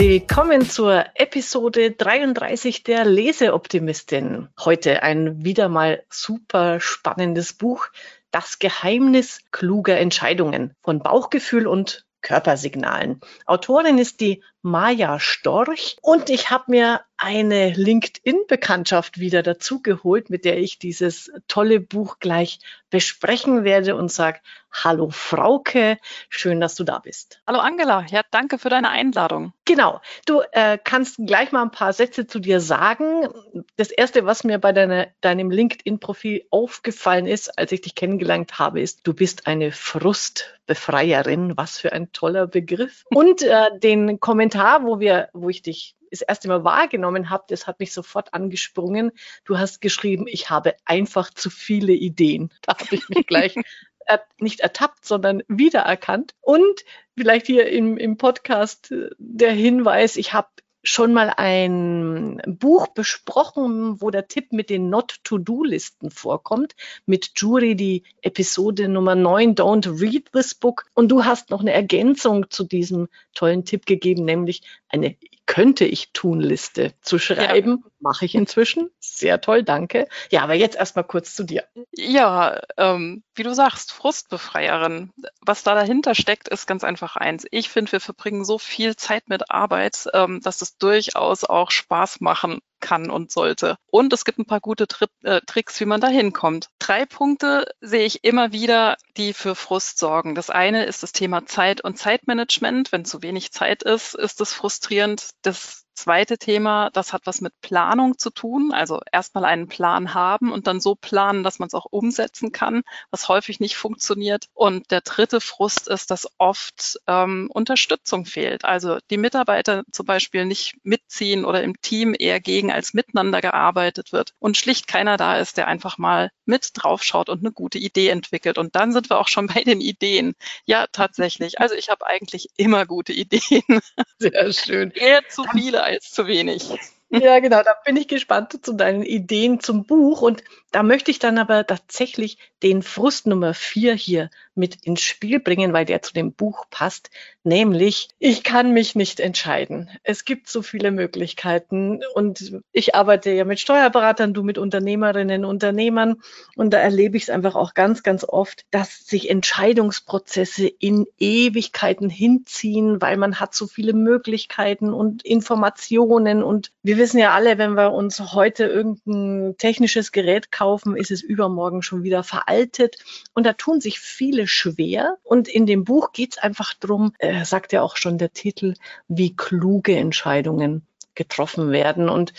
Willkommen zur Episode 33 der Leseoptimistin. Heute ein wieder mal super spannendes Buch. Das Geheimnis kluger Entscheidungen von Bauchgefühl und Körpersignalen. Autorin ist die Maja Storch und ich habe mir eine LinkedIn-Bekanntschaft wieder dazugeholt, mit der ich dieses tolle Buch gleich besprechen werde und sage, hallo Frauke, schön, dass du da bist. Hallo Angela, ja, danke für deine Einladung. Genau, du äh, kannst gleich mal ein paar Sätze zu dir sagen. Das Erste, was mir bei deiner, deinem LinkedIn-Profil aufgefallen ist, als ich dich kennengelernt habe, ist, du bist eine Frustbefreierin. Was für ein toller Begriff. Und äh, den Kommentar, wo wir, wo ich dich das erste Mal wahrgenommen habe, das hat mich sofort angesprungen. Du hast geschrieben, ich habe einfach zu viele Ideen. Da habe ich mich gleich nicht ertappt, sondern wiedererkannt. Und vielleicht hier im, im Podcast äh, der Hinweis, ich habe schon mal ein Buch besprochen, wo der Tipp mit den Not-to-Do-Listen vorkommt, mit Jury die Episode Nummer 9, Don't Read This Book. Und du hast noch eine Ergänzung zu diesem tollen Tipp gegeben, nämlich eine könnte ich tun Liste zu schreiben. Ja. Mache ich inzwischen. Sehr toll, danke. Ja, aber jetzt erstmal kurz zu dir. Ja, ähm, wie du sagst, Frustbefreierin. Was da dahinter steckt, ist ganz einfach eins. Ich finde, wir verbringen so viel Zeit mit Arbeit, ähm, dass es durchaus auch Spaß machen kann und sollte. Und es gibt ein paar gute Tri äh, Tricks, wie man da hinkommt. Drei Punkte sehe ich immer wieder, die für Frust sorgen. Das eine ist das Thema Zeit und Zeitmanagement. Wenn zu wenig Zeit ist, ist es frustrierend. Das zweite Thema, das hat was mit Planung zu tun. Also erstmal einen Plan haben und dann so planen, dass man es auch umsetzen kann, was häufig nicht funktioniert. Und der dritte Frust ist, dass oft ähm, Unterstützung fehlt. Also die Mitarbeiter zum Beispiel nicht mitziehen oder im Team eher gegen als miteinander gearbeitet wird und schlicht keiner da ist, der einfach mal mit draufschaut und eine gute Idee entwickelt. Und dann sind wir auch schon bei den Ideen. Ja, tatsächlich. Also ich habe eigentlich immer gute Ideen. Sehr schön. Eher zu viele als zu wenig. Ja, genau, da bin ich gespannt zu deinen Ideen zum Buch. Und da möchte ich dann aber tatsächlich den Frust Nummer vier hier mit ins Spiel bringen, weil der zu dem Buch passt. Nämlich, ich kann mich nicht entscheiden. Es gibt so viele Möglichkeiten und ich arbeite ja mit Steuerberatern, du mit Unternehmerinnen, Unternehmern und da erlebe ich es einfach auch ganz, ganz oft, dass sich Entscheidungsprozesse in Ewigkeiten hinziehen, weil man hat so viele Möglichkeiten und Informationen und wir wissen ja alle, wenn wir uns heute irgendein technisches Gerät kaufen, ist es übermorgen schon wieder veraltet. Und da tun sich viele schwer. Und in dem Buch geht es einfach drum, äh, sagt ja auch schon der Titel, wie kluge Entscheidungen getroffen werden. Und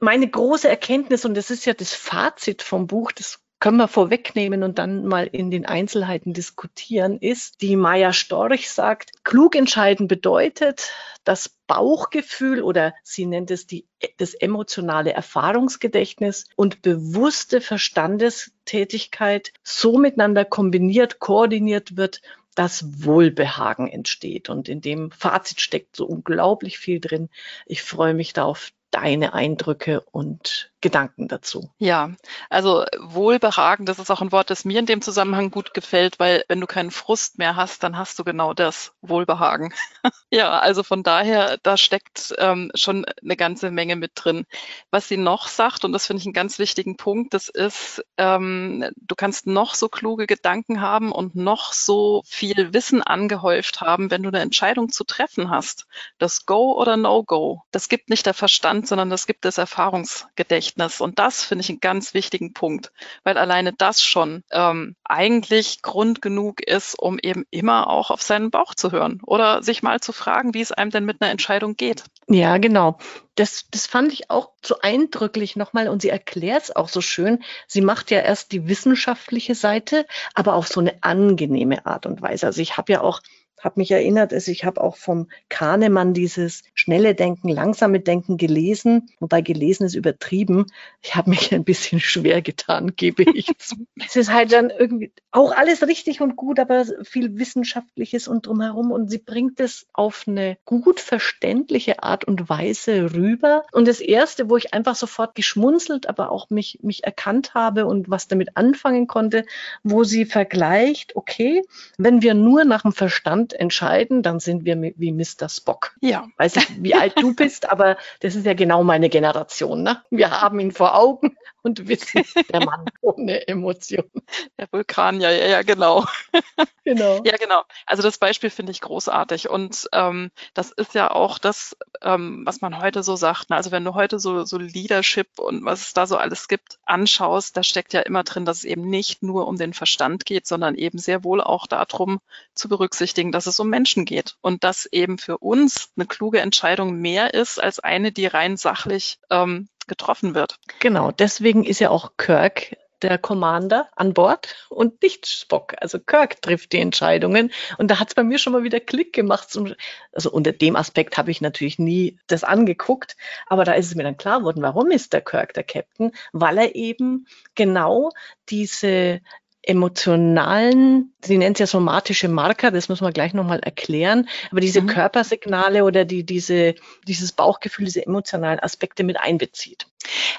meine große Erkenntnis, und das ist ja das Fazit vom Buch, das können wir vorwegnehmen und dann mal in den Einzelheiten diskutieren, ist, die Maya Storch sagt, klug entscheiden bedeutet, das Bauchgefühl oder sie nennt es die, das emotionale Erfahrungsgedächtnis und bewusste Verstandestätigkeit so miteinander kombiniert, koordiniert wird, dass Wohlbehagen entsteht. Und in dem Fazit steckt so unglaublich viel drin. Ich freue mich da auf deine Eindrücke und Gedanken dazu? Ja, also Wohlbehagen, das ist auch ein Wort, das mir in dem Zusammenhang gut gefällt, weil wenn du keinen Frust mehr hast, dann hast du genau das, Wohlbehagen. ja, also von daher, da steckt ähm, schon eine ganze Menge mit drin. Was sie noch sagt, und das finde ich einen ganz wichtigen Punkt, das ist, ähm, du kannst noch so kluge Gedanken haben und noch so viel Wissen angehäuft haben, wenn du eine Entscheidung zu treffen hast. Das Go oder No-Go, das gibt nicht der Verstand, sondern das gibt das Erfahrungsgedächtnis. Gedächtnis. Und das finde ich einen ganz wichtigen Punkt, weil alleine das schon ähm, eigentlich Grund genug ist, um eben immer auch auf seinen Bauch zu hören oder sich mal zu fragen, wie es einem denn mit einer Entscheidung geht. Ja, genau. Das, das fand ich auch so eindrücklich nochmal und sie erklärt es auch so schön. Sie macht ja erst die wissenschaftliche Seite, aber auf so eine angenehme Art und Weise. Also ich habe ja auch habe mich erinnert, also ich habe auch vom Kahnemann dieses schnelle Denken, langsame Denken gelesen, wobei gelesen ist übertrieben. Ich habe mich ein bisschen schwer getan, gebe ich zu. es ist halt dann irgendwie auch alles richtig und gut, aber viel Wissenschaftliches und drumherum und sie bringt es auf eine gut verständliche Art und Weise rüber. Und das erste, wo ich einfach sofort geschmunzelt, aber auch mich, mich erkannt habe und was damit anfangen konnte, wo sie vergleicht, okay, wenn wir nur nach dem Verstand entscheiden, dann sind wir wie Mr. Spock. Ja. Weiß nicht, wie alt du bist, aber das ist ja genau meine Generation. Ne? Wir haben ihn vor Augen und wissen, der Mann ohne Emotion. Der Vulkan, ja, ja, ja, genau. Genau. Ja, genau. Also das Beispiel finde ich großartig. Und ähm, das ist ja auch das, ähm, was man heute so sagt. Ne? Also wenn du heute so, so Leadership und was es da so alles gibt, anschaust, da steckt ja immer drin, dass es eben nicht nur um den Verstand geht, sondern eben sehr wohl auch darum zu berücksichtigen, dass es um Menschen geht. Und dass eben für uns eine kluge Entscheidung mehr ist als eine, die rein sachlich ähm, getroffen wird. Genau, deswegen ist ja auch Kirk der Commander an Bord und nicht Spock. Also Kirk trifft die Entscheidungen. Und da hat es bei mir schon mal wieder Klick gemacht. Zum, also unter dem Aspekt habe ich natürlich nie das angeguckt, aber da ist es mir dann klar geworden, warum ist der Kirk der Captain? Weil er eben genau diese emotionalen, sie nennt es ja somatische Marker, das muss man gleich nochmal erklären, aber diese mhm. Körpersignale oder die, diese, dieses Bauchgefühl, diese emotionalen Aspekte mit einbezieht.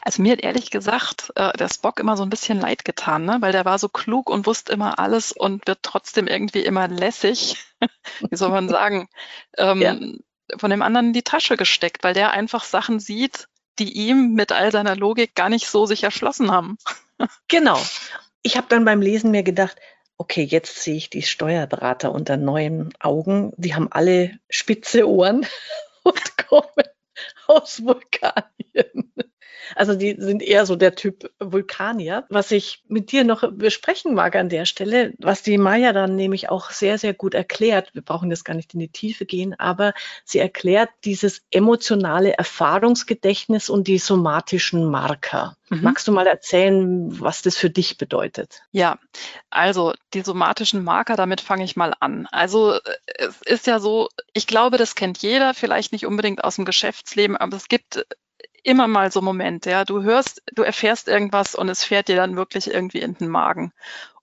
Also mir hat ehrlich gesagt äh, der Spock immer so ein bisschen leid getan, ne? weil der war so klug und wusste immer alles und wird trotzdem irgendwie immer lässig, wie soll man sagen, ähm, ja. von dem anderen in die Tasche gesteckt, weil der einfach Sachen sieht, die ihm mit all seiner Logik gar nicht so sich erschlossen haben. Genau ich habe dann beim Lesen mir gedacht, okay, jetzt sehe ich die Steuerberater unter neuen Augen. Die haben alle spitze Ohren und kommen aus Vulkanien. Also die sind eher so der Typ Vulkanier. Was ich mit dir noch besprechen mag an der Stelle, was die Maya dann nämlich auch sehr, sehr gut erklärt, wir brauchen das gar nicht in die Tiefe gehen, aber sie erklärt dieses emotionale Erfahrungsgedächtnis und die somatischen Marker. Mhm. Magst du mal erzählen, was das für dich bedeutet? Ja, also die somatischen Marker, damit fange ich mal an. Also äh, es ist ja so, ich glaube, das kennt jeder, vielleicht nicht unbedingt aus dem Geschäftsleben, aber es gibt immer mal so Momente, ja. Du hörst, du erfährst irgendwas und es fährt dir dann wirklich irgendwie in den Magen.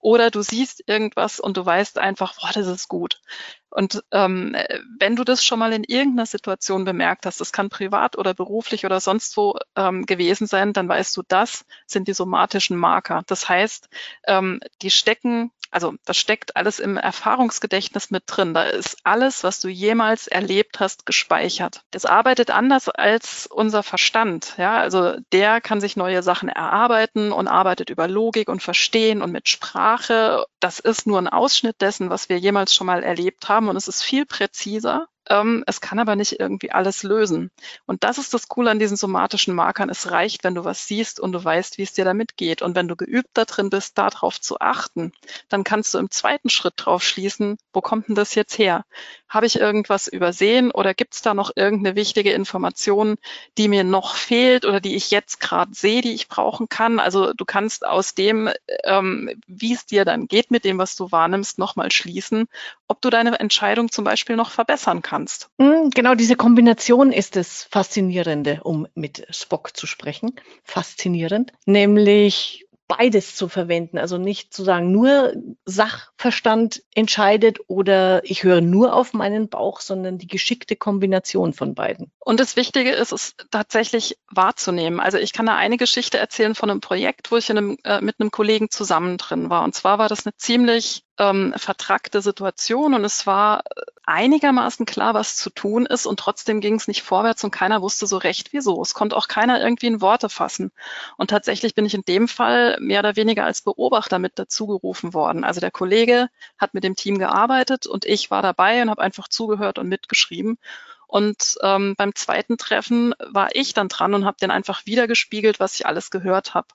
Oder du siehst irgendwas und du weißt einfach, boah, das ist gut. Und ähm, wenn du das schon mal in irgendeiner Situation bemerkt hast, das kann privat oder beruflich oder sonst wo ähm, gewesen sein, dann weißt du, das sind die somatischen Marker. Das heißt, ähm, die stecken also das steckt alles im Erfahrungsgedächtnis mit drin. Da ist alles, was du jemals erlebt hast, gespeichert. Das arbeitet anders als unser Verstand. Ja, also der kann sich neue Sachen erarbeiten und arbeitet über Logik und Verstehen und mit Sprache. Das ist nur ein Ausschnitt dessen, was wir jemals schon mal erlebt haben und es ist viel präziser ähm, es kann aber nicht irgendwie alles lösen. Und das ist das Coole an diesen somatischen Markern. Es reicht, wenn du was siehst und du weißt, wie es dir damit geht. Und wenn du geübt da drin bist, darauf zu achten, dann kannst du im zweiten Schritt drauf schließen, wo kommt denn das jetzt her? Habe ich irgendwas übersehen oder gibt es da noch irgendeine wichtige Information, die mir noch fehlt oder die ich jetzt gerade sehe, die ich brauchen kann? Also du kannst aus dem, ähm, wie es dir dann geht mit dem, was du wahrnimmst, nochmal schließen, ob du deine Entscheidung zum Beispiel noch verbessern kannst kannst. Hm, genau, diese Kombination ist das Faszinierende, um mit Spock zu sprechen. Faszinierend. Nämlich beides zu verwenden. Also nicht zu sagen, nur Sachverstand entscheidet oder ich höre nur auf meinen Bauch, sondern die geschickte Kombination von beiden. Und das Wichtige ist, es tatsächlich wahrzunehmen. Also ich kann da eine Geschichte erzählen von einem Projekt, wo ich einem, äh, mit einem Kollegen zusammen drin war. Und zwar war das eine ziemlich ähm, vertrackte Situation und es war einigermaßen klar, was zu tun ist und trotzdem ging es nicht vorwärts und keiner wusste so recht wieso. Es konnte auch keiner irgendwie in Worte fassen. Und tatsächlich bin ich in dem Fall mehr oder weniger als Beobachter mit dazugerufen worden. Also der Kollege hat mit dem Team gearbeitet und ich war dabei und habe einfach zugehört und mitgeschrieben. Und ähm, beim zweiten Treffen war ich dann dran und habe den einfach wiedergespiegelt, was ich alles gehört habe.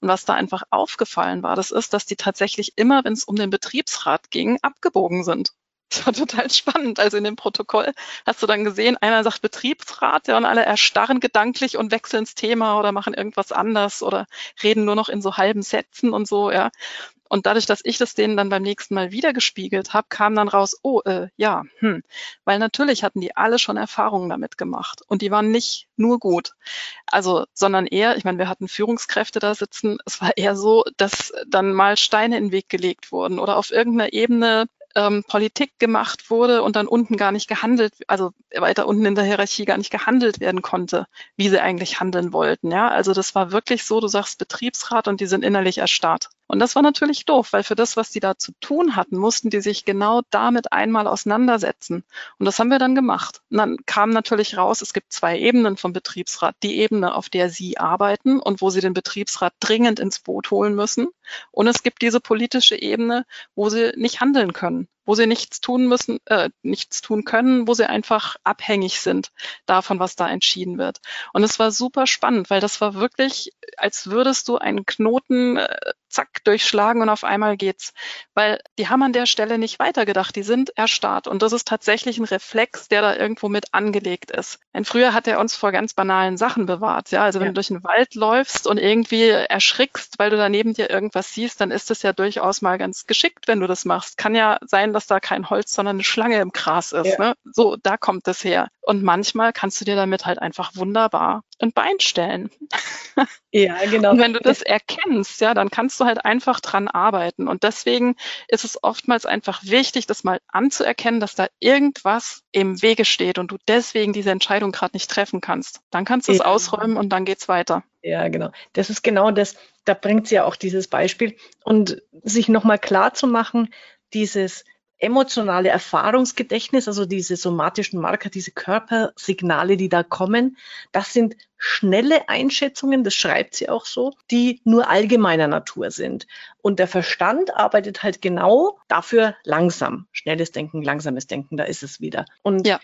Und was da einfach aufgefallen war, das ist, dass die tatsächlich immer, wenn es um den Betriebsrat ging, abgebogen sind. Das war total spannend. Also in dem Protokoll hast du dann gesehen, einer sagt Betriebsrat, ja, und alle erstarren gedanklich und wechseln ins Thema oder machen irgendwas anders oder reden nur noch in so halben Sätzen und so, ja. Und dadurch, dass ich das denen dann beim nächsten Mal wieder gespiegelt habe, kam dann raus, oh, äh, ja, hm. Weil natürlich hatten die alle schon Erfahrungen damit gemacht. Und die waren nicht nur gut. Also, sondern eher, ich meine, wir hatten Führungskräfte da sitzen. Es war eher so, dass dann mal Steine in den Weg gelegt wurden oder auf irgendeiner Ebene ähm, Politik gemacht wurde und dann unten gar nicht gehandelt, also weiter unten in der Hierarchie gar nicht gehandelt werden konnte, wie sie eigentlich handeln wollten. Ja, also das war wirklich so, du sagst Betriebsrat und die sind innerlich erstarrt. Und das war natürlich doof, weil für das, was die da zu tun hatten, mussten die sich genau damit einmal auseinandersetzen. Und das haben wir dann gemacht. Und dann kam natürlich raus, es gibt zwei Ebenen vom Betriebsrat. Die Ebene, auf der Sie arbeiten und wo Sie den Betriebsrat dringend ins Boot holen müssen. Und es gibt diese politische Ebene, wo Sie nicht handeln können wo sie nichts tun müssen, äh, nichts tun können, wo sie einfach abhängig sind davon, was da entschieden wird. Und es war super spannend, weil das war wirklich, als würdest du einen Knoten äh, zack durchschlagen und auf einmal geht's. Weil die haben an der Stelle nicht weitergedacht, die sind erstarrt. Und das ist tatsächlich ein Reflex, der da irgendwo mit angelegt ist. Denn früher hat er uns vor ganz banalen Sachen bewahrt. Ja, also wenn ja. du durch den Wald läufst und irgendwie erschrickst, weil du da neben dir irgendwas siehst, dann ist es ja durchaus mal ganz geschickt, wenn du das machst. Kann ja sein, dass da kein Holz, sondern eine Schlange im Gras ist. Ja. Ne? So, da kommt es her. Und manchmal kannst du dir damit halt einfach wunderbar ein Bein stellen. Ja, genau. Und wenn du das erkennst, ja, dann kannst du halt einfach dran arbeiten. Und deswegen ist es oftmals einfach wichtig, das mal anzuerkennen, dass da irgendwas im Wege steht und du deswegen diese Entscheidung gerade nicht treffen kannst. Dann kannst du es ja. ausräumen und dann geht's weiter. Ja, genau. Das ist genau das, da bringt sie ja auch dieses Beispiel. Und sich nochmal klar zu machen, dieses emotionale Erfahrungsgedächtnis, also diese somatischen Marker, diese Körpersignale, die da kommen, das sind schnelle Einschätzungen, das schreibt sie auch so, die nur allgemeiner Natur sind. Und der Verstand arbeitet halt genau dafür langsam. Schnelles Denken, langsames Denken, da ist es wieder. Und ja.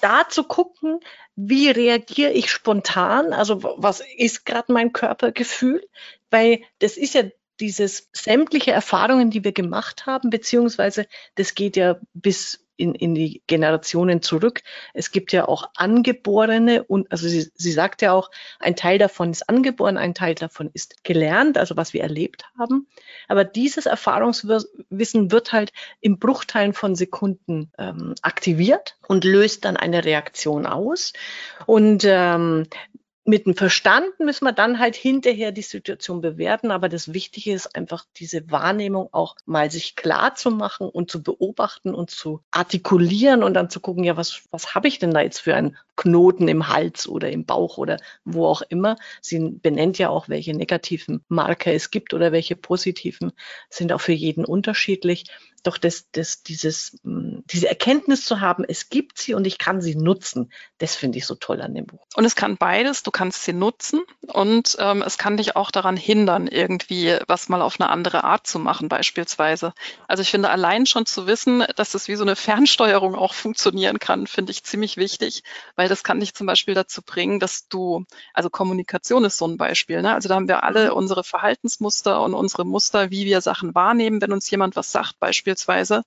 da zu gucken, wie reagiere ich spontan, also was ist gerade mein Körpergefühl, weil das ist ja dieses sämtliche Erfahrungen, die wir gemacht haben, beziehungsweise das geht ja bis in, in die Generationen zurück. Es gibt ja auch angeborene und also sie, sie sagt ja auch, ein Teil davon ist angeboren, ein Teil davon ist gelernt, also was wir erlebt haben. Aber dieses Erfahrungswissen wird halt im Bruchteilen von Sekunden ähm, aktiviert und löst dann eine Reaktion aus. Und ähm, mit dem Verstand müssen wir dann halt hinterher die Situation bewerten. Aber das Wichtige ist einfach diese Wahrnehmung auch mal sich klar zu machen und zu beobachten und zu artikulieren und dann zu gucken, ja, was, was habe ich denn da jetzt für einen Knoten im Hals oder im Bauch oder wo auch immer. Sie benennt ja auch, welche negativen Marker es gibt oder welche positiven sind auch für jeden unterschiedlich doch das, das, dieses, hm, diese Erkenntnis zu haben, es gibt sie und ich kann sie nutzen, das finde ich so toll an dem Buch. Und es kann beides, du kannst sie nutzen und ähm, es kann dich auch daran hindern, irgendwie was mal auf eine andere Art zu machen, beispielsweise. Also ich finde allein schon zu wissen, dass das wie so eine Fernsteuerung auch funktionieren kann, finde ich ziemlich wichtig, weil das kann dich zum Beispiel dazu bringen, dass du, also Kommunikation ist so ein Beispiel, ne? also da haben wir alle mhm. unsere Verhaltensmuster und unsere Muster, wie wir Sachen wahrnehmen, wenn uns jemand was sagt, beispielsweise beispielsweise.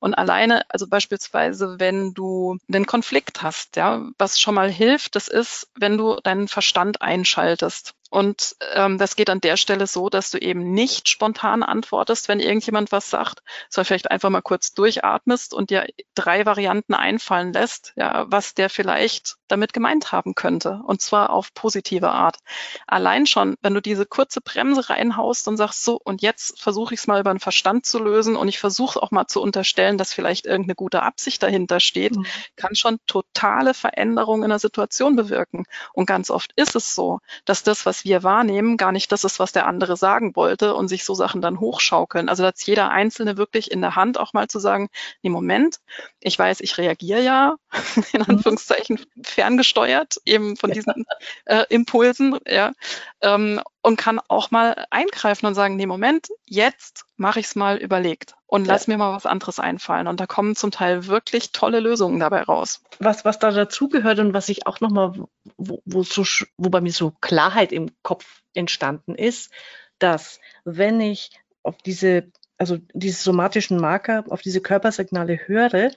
Und alleine, also beispielsweise, wenn du einen Konflikt hast, ja, was schon mal hilft, das ist, wenn du deinen Verstand einschaltest. Und ähm, das geht an der Stelle so, dass du eben nicht spontan antwortest, wenn irgendjemand was sagt, sondern vielleicht einfach mal kurz durchatmest und dir drei Varianten einfallen lässt, ja, was der vielleicht damit gemeint haben könnte. Und zwar auf positive Art. Allein schon, wenn du diese kurze Bremse reinhaust und sagst so, und jetzt versuche ich es mal über den Verstand zu lösen und ich versuche auch mal zu unterstellen, dass vielleicht irgendeine gute Absicht dahinter steht, mhm. kann schon totale Veränderungen in der Situation bewirken. Und ganz oft ist es so, dass das, was wir wahrnehmen, gar nicht das ist, was der andere sagen wollte und sich so Sachen dann hochschaukeln. Also da hat jeder Einzelne wirklich in der Hand auch mal zu sagen, nee, Moment, ich weiß, ich reagiere ja, in mhm. Anführungszeichen ferngesteuert, eben von diesen äh, Impulsen, ja, ähm, und kann auch mal eingreifen und sagen, nee, Moment, jetzt mache ich es mal überlegt und lass ja. mir mal was anderes einfallen. Und da kommen zum Teil wirklich tolle Lösungen dabei raus. Was, was da dazugehört und was ich auch nochmal, wo, wo, so, wo bei mir so Klarheit im Kopf entstanden ist, dass wenn ich auf diese, also diese somatischen Marker, auf diese Körpersignale höre,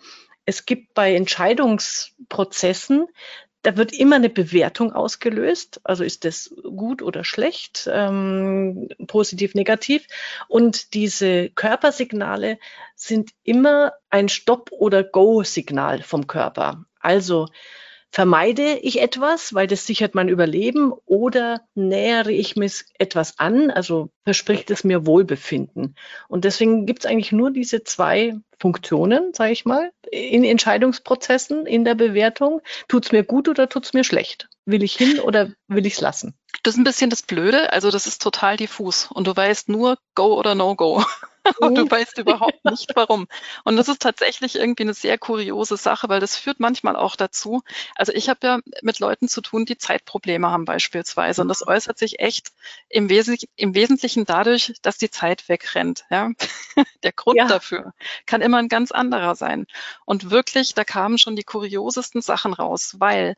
es gibt bei Entscheidungsprozessen da wird immer eine Bewertung ausgelöst. Also ist das gut oder schlecht, ähm, positiv, negativ. Und diese Körpersignale sind immer ein Stop- oder Go-Signal vom Körper. Also vermeide ich etwas, weil das sichert mein Überleben, oder nähere ich mich etwas an, also verspricht es mir Wohlbefinden. Und deswegen gibt es eigentlich nur diese zwei Funktionen, sage ich mal, in Entscheidungsprozessen, in der Bewertung. Tut es mir gut oder tut es mir schlecht? Will ich hin oder will ich es lassen? Das ist ein bisschen das Blöde. Also das ist total diffus und du weißt nur Go oder No Go. und du weißt überhaupt nicht warum. Und das ist tatsächlich irgendwie eine sehr kuriose Sache, weil das führt manchmal auch dazu. Also ich habe ja mit Leuten zu tun, die Zeitprobleme haben beispielsweise. Und das äußert sich echt im, Wesentlich im Wesentlichen dadurch, dass die Zeit wegrennt. Ja? Der Grund ja. dafür kann immer ein ganz anderer sein. Und wirklich, da kamen schon die kuriosesten Sachen raus, weil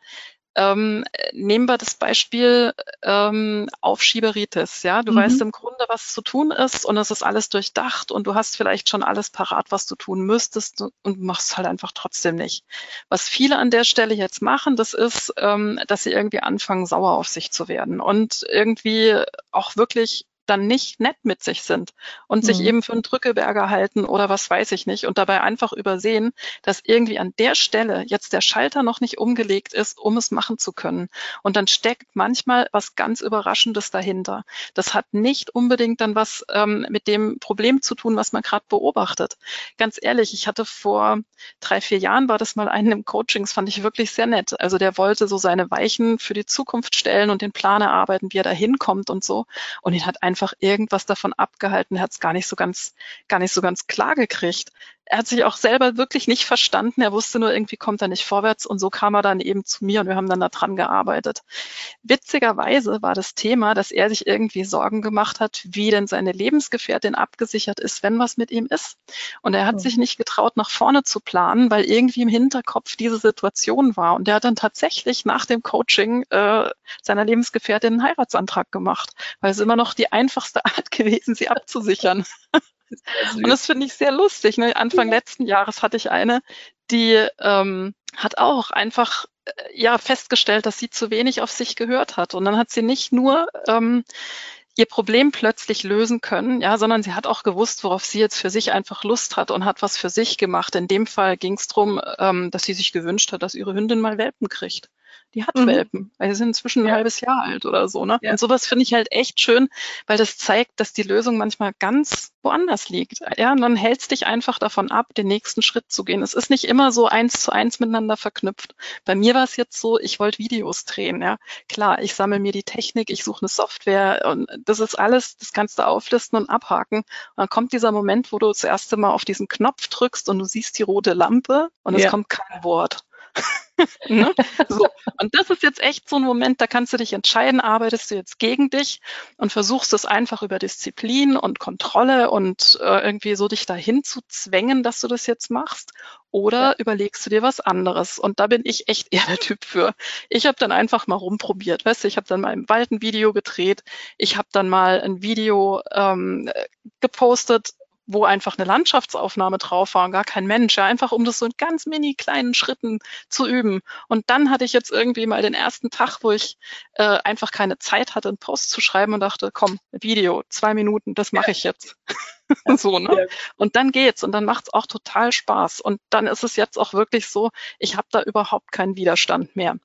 ähm, nehmen wir das Beispiel ähm, Aufschieberitis. Ja, du mhm. weißt im Grunde, was zu tun ist und es ist alles durchdacht und du hast vielleicht schon alles parat, was du tun müsstest und machst halt einfach trotzdem nicht. Was viele an der Stelle jetzt machen, das ist, ähm, dass sie irgendwie anfangen, sauer auf sich zu werden und irgendwie auch wirklich dann nicht nett mit sich sind und mhm. sich eben für einen Drückeberger halten oder was weiß ich nicht und dabei einfach übersehen, dass irgendwie an der Stelle jetzt der Schalter noch nicht umgelegt ist, um es machen zu können. Und dann steckt manchmal was ganz Überraschendes dahinter. Das hat nicht unbedingt dann was ähm, mit dem Problem zu tun, was man gerade beobachtet. Ganz ehrlich, ich hatte vor drei, vier Jahren war das mal einen im Coachings, fand ich wirklich sehr nett. Also der wollte so seine Weichen für die Zukunft stellen und den Plan erarbeiten, wie er da hinkommt und so. Und ihn hat ein einfach irgendwas davon abgehalten, er hat es gar nicht so ganz, gar nicht so ganz klar gekriegt er hat sich auch selber wirklich nicht verstanden. Er wusste nur, irgendwie kommt er nicht vorwärts. Und so kam er dann eben zu mir und wir haben dann da dran gearbeitet. Witzigerweise war das Thema, dass er sich irgendwie Sorgen gemacht hat, wie denn seine Lebensgefährtin abgesichert ist, wenn was mit ihm ist. Und er hat mhm. sich nicht getraut, nach vorne zu planen, weil irgendwie im Hinterkopf diese Situation war. Und er hat dann tatsächlich nach dem Coaching äh, seiner Lebensgefährtin einen Heiratsantrag gemacht, weil es immer noch die einfachste Art gewesen, sie abzusichern. Und das finde ich sehr lustig. Ne? Anfang ja. letzten Jahres hatte ich eine, die ähm, hat auch einfach äh, ja festgestellt, dass sie zu wenig auf sich gehört hat. Und dann hat sie nicht nur ähm, ihr Problem plötzlich lösen können, ja, sondern sie hat auch gewusst, worauf sie jetzt für sich einfach Lust hat und hat was für sich gemacht. In dem Fall ging es darum, ähm, dass sie sich gewünscht hat, dass ihre Hündin mal Welpen kriegt die hat mhm. Welpen, weil sie sind inzwischen ein halbes Jahr alt oder so. Ne? Ja. Und sowas finde ich halt echt schön, weil das zeigt, dass die Lösung manchmal ganz woanders liegt. Ja, und dann hältst dich einfach davon ab, den nächsten Schritt zu gehen. Es ist nicht immer so eins zu eins miteinander verknüpft. Bei mir war es jetzt so, ich wollte Videos drehen. Ja, klar, ich sammle mir die Technik, ich suche eine Software und das ist alles, das kannst du auflisten und abhaken. Und dann kommt dieser Moment, wo du das erste Mal auf diesen Knopf drückst und du siehst die rote Lampe und es ja. kommt kein Wort. ne? so. Und das ist jetzt echt so ein Moment, da kannst du dich entscheiden, arbeitest du jetzt gegen dich und versuchst es einfach über Disziplin und Kontrolle und äh, irgendwie so dich dahin zu zwängen, dass du das jetzt machst. Oder ja. überlegst du dir was anderes? Und da bin ich echt eher der Typ für. Ich habe dann einfach mal rumprobiert. Weißt du, ich habe dann mal im Wald ein Video gedreht. Ich habe dann mal ein Video ähm, gepostet, wo einfach eine Landschaftsaufnahme drauf war und gar kein Mensch, ja, einfach um das so in ganz mini kleinen Schritten zu üben. Und dann hatte ich jetzt irgendwie mal den ersten Tag, wo ich äh, einfach keine Zeit hatte, einen Post zu schreiben und dachte, komm, Video, zwei Minuten, das mache ich jetzt. so, ne? Und dann geht's und dann macht's auch total Spaß. Und dann ist es jetzt auch wirklich so, ich habe da überhaupt keinen Widerstand mehr.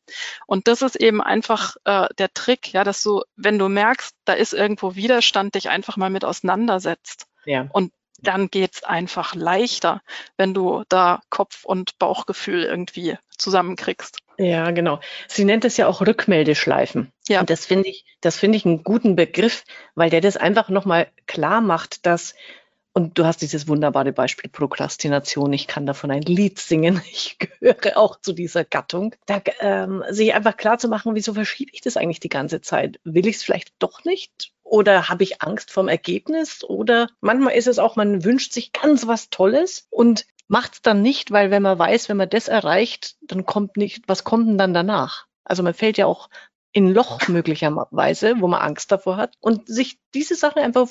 Und das ist eben einfach äh, der Trick, ja, dass du, wenn du merkst, da ist irgendwo Widerstand, dich einfach mal mit auseinandersetzt. Ja. Und dann geht's einfach leichter, wenn du da Kopf und Bauchgefühl irgendwie zusammenkriegst. Ja, genau. Sie nennt es ja auch Rückmeldeschleifen. Ja. Und das finde ich, das finde ich einen guten Begriff, weil der das einfach nochmal klar macht, dass und du hast dieses wunderbare Beispiel Prokrastination. Ich kann davon ein Lied singen. Ich gehöre auch zu dieser Gattung. Da, ähm, sich einfach klar zu machen, wieso verschiebe ich das eigentlich die ganze Zeit? Will ich es vielleicht doch nicht? Oder habe ich Angst vom Ergebnis? Oder manchmal ist es auch, man wünscht sich ganz was Tolles und macht es dann nicht, weil wenn man weiß, wenn man das erreicht, dann kommt nicht, was kommt denn dann danach? Also man fällt ja auch in Loch möglicherweise, wo man Angst davor hat und sich diese Sache einfach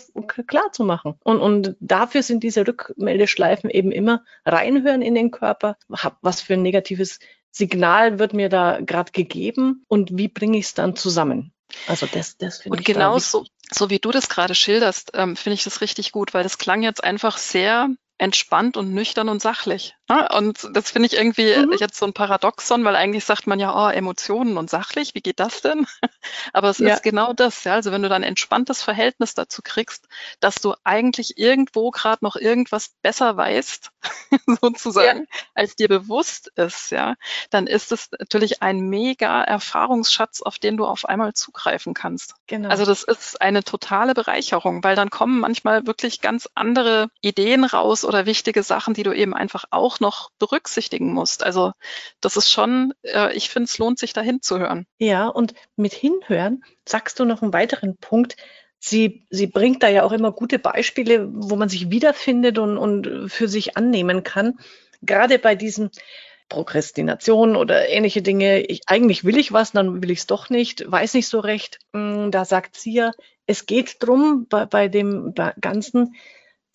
klar zu machen. Und, und dafür sind diese Rückmeldeschleifen eben immer reinhören in den Körper. Was für ein negatives Signal wird mir da gerade gegeben und wie bringe ich es dann zusammen? Also das, das finde ich. Und genau so, so wie du das gerade schilderst, ähm, finde ich das richtig gut, weil das klang jetzt einfach sehr entspannt und nüchtern und sachlich. Und das finde ich irgendwie mhm. jetzt so ein Paradoxon, weil eigentlich sagt man ja, oh, Emotionen und sachlich, wie geht das denn? Aber es ja. ist genau das, ja. Also wenn du dann ein entspanntes Verhältnis dazu kriegst, dass du eigentlich irgendwo gerade noch irgendwas besser weißt, sozusagen, ja. als dir bewusst ist, ja, dann ist es natürlich ein mega Erfahrungsschatz, auf den du auf einmal zugreifen kannst. Genau. Also das ist eine totale Bereicherung, weil dann kommen manchmal wirklich ganz andere Ideen raus oder wichtige Sachen, die du eben einfach auch noch berücksichtigen musst. Also das ist schon, äh, ich finde, es lohnt sich da hinzuhören. Ja, und mit hinhören sagst du noch einen weiteren Punkt. Sie, sie bringt da ja auch immer gute Beispiele, wo man sich wiederfindet und, und für sich annehmen kann. Gerade bei diesem Prokrastination oder ähnliche Dinge. Ich, eigentlich will ich was, dann will ich es doch nicht, weiß nicht so recht. Mm, da sagt sie ja, es geht drum bei, bei dem Ganzen,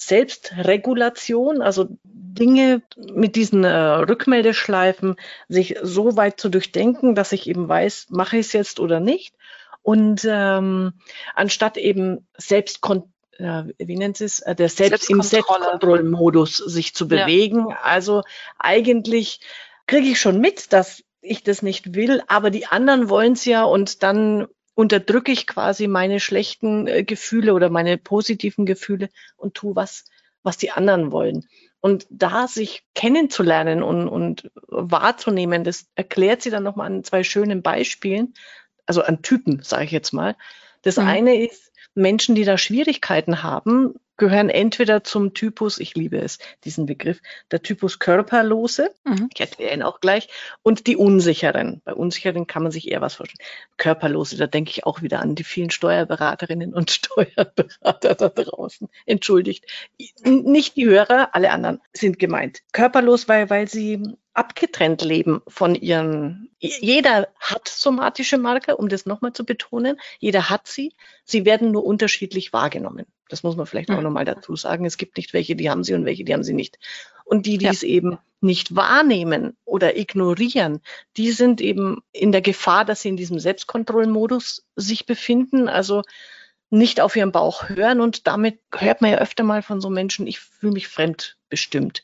Selbstregulation, also Dinge mit diesen äh, Rückmeldeschleifen, sich so weit zu durchdenken, dass ich eben weiß, mache ich es jetzt oder nicht. Und ähm, anstatt eben Selbstkon äh, wie nennt es, äh, der Selbst im Selbstkontrollmodus sich zu bewegen. Ja. Also eigentlich kriege ich schon mit, dass ich das nicht will, aber die anderen wollen es ja und dann unterdrücke ich quasi meine schlechten äh, Gefühle oder meine positiven Gefühle und tu was, was die anderen wollen. Und da sich kennenzulernen und, und wahrzunehmen, das erklärt sie dann nochmal an zwei schönen Beispielen, also an Typen, sage ich jetzt mal. Das mhm. eine ist Menschen, die da Schwierigkeiten haben, gehören entweder zum Typus, ich liebe es, diesen Begriff, der Typus Körperlose, mhm. ich erkläre ihn auch gleich, und die Unsicheren. Bei Unsicheren kann man sich eher was vorstellen. Körperlose, da denke ich auch wieder an die vielen Steuerberaterinnen und Steuerberater da draußen. Entschuldigt. Nicht die Hörer, alle anderen sind gemeint. Körperlos, weil, weil sie abgetrennt leben von ihren. Jeder hat somatische Marker, um das nochmal zu betonen. Jeder hat sie. Sie werden nur unterschiedlich wahrgenommen. Das muss man vielleicht auch nochmal dazu sagen. Es gibt nicht welche, die haben sie und welche, die haben sie nicht. Und die, die ja. es eben nicht wahrnehmen oder ignorieren, die sind eben in der Gefahr, dass sie in diesem Selbstkontrollmodus sich befinden. Also nicht auf ihren Bauch hören und damit hört man ja öfter mal von so Menschen, ich fühle mich fremdbestimmt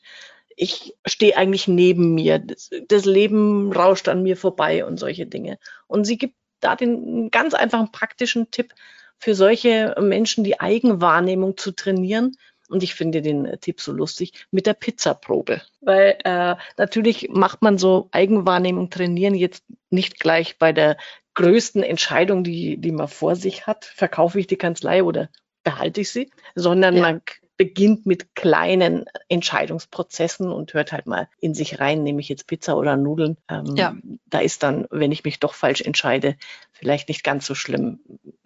ich stehe eigentlich neben mir. Das, das, Leben rauscht an mir vorbei und solche Dinge. Und sie gibt da den ganz einfachen praktischen Tipp für solche Menschen, die Eigenwahrnehmung zu trainieren. Und ich finde den Tipp so lustig mit der Pizzaprobe. Weil äh, natürlich macht man so Eigenwahrnehmung trainieren jetzt nicht gleich bei der größten Entscheidung, die, die man vor sich hat. Verkaufe ich die Kanzlei oder behalte ich sie? Sondern ja. man beginnt mit kleinen Entscheidungsprozessen und hört halt mal in sich rein, nehme ich jetzt Pizza oder Nudeln. Ähm, ja. Da ist dann, wenn ich mich doch falsch entscheide, vielleicht nicht ganz so schlimm,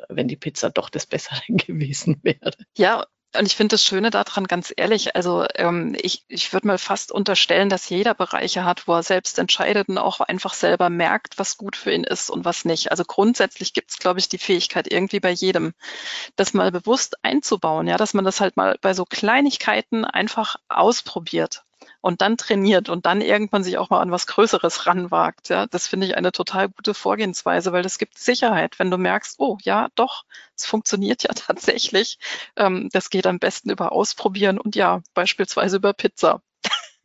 wenn die Pizza doch das Bessere gewesen wäre. Ja, und ich finde das Schöne daran, ganz ehrlich, also ähm, ich, ich würde mal fast unterstellen, dass jeder Bereiche hat, wo er selbst entscheidet und auch einfach selber merkt, was gut für ihn ist und was nicht. Also grundsätzlich gibt es, glaube ich, die Fähigkeit irgendwie bei jedem, das mal bewusst einzubauen, ja, dass man das halt mal bei so Kleinigkeiten einfach ausprobiert und dann trainiert und dann irgendwann sich auch mal an was Größeres ranwagt. Ja, das finde ich eine total gute Vorgehensweise, weil das gibt Sicherheit, wenn du merkst, oh ja, doch, es funktioniert ja tatsächlich. Ähm, das geht am besten über Ausprobieren und ja, beispielsweise über Pizza.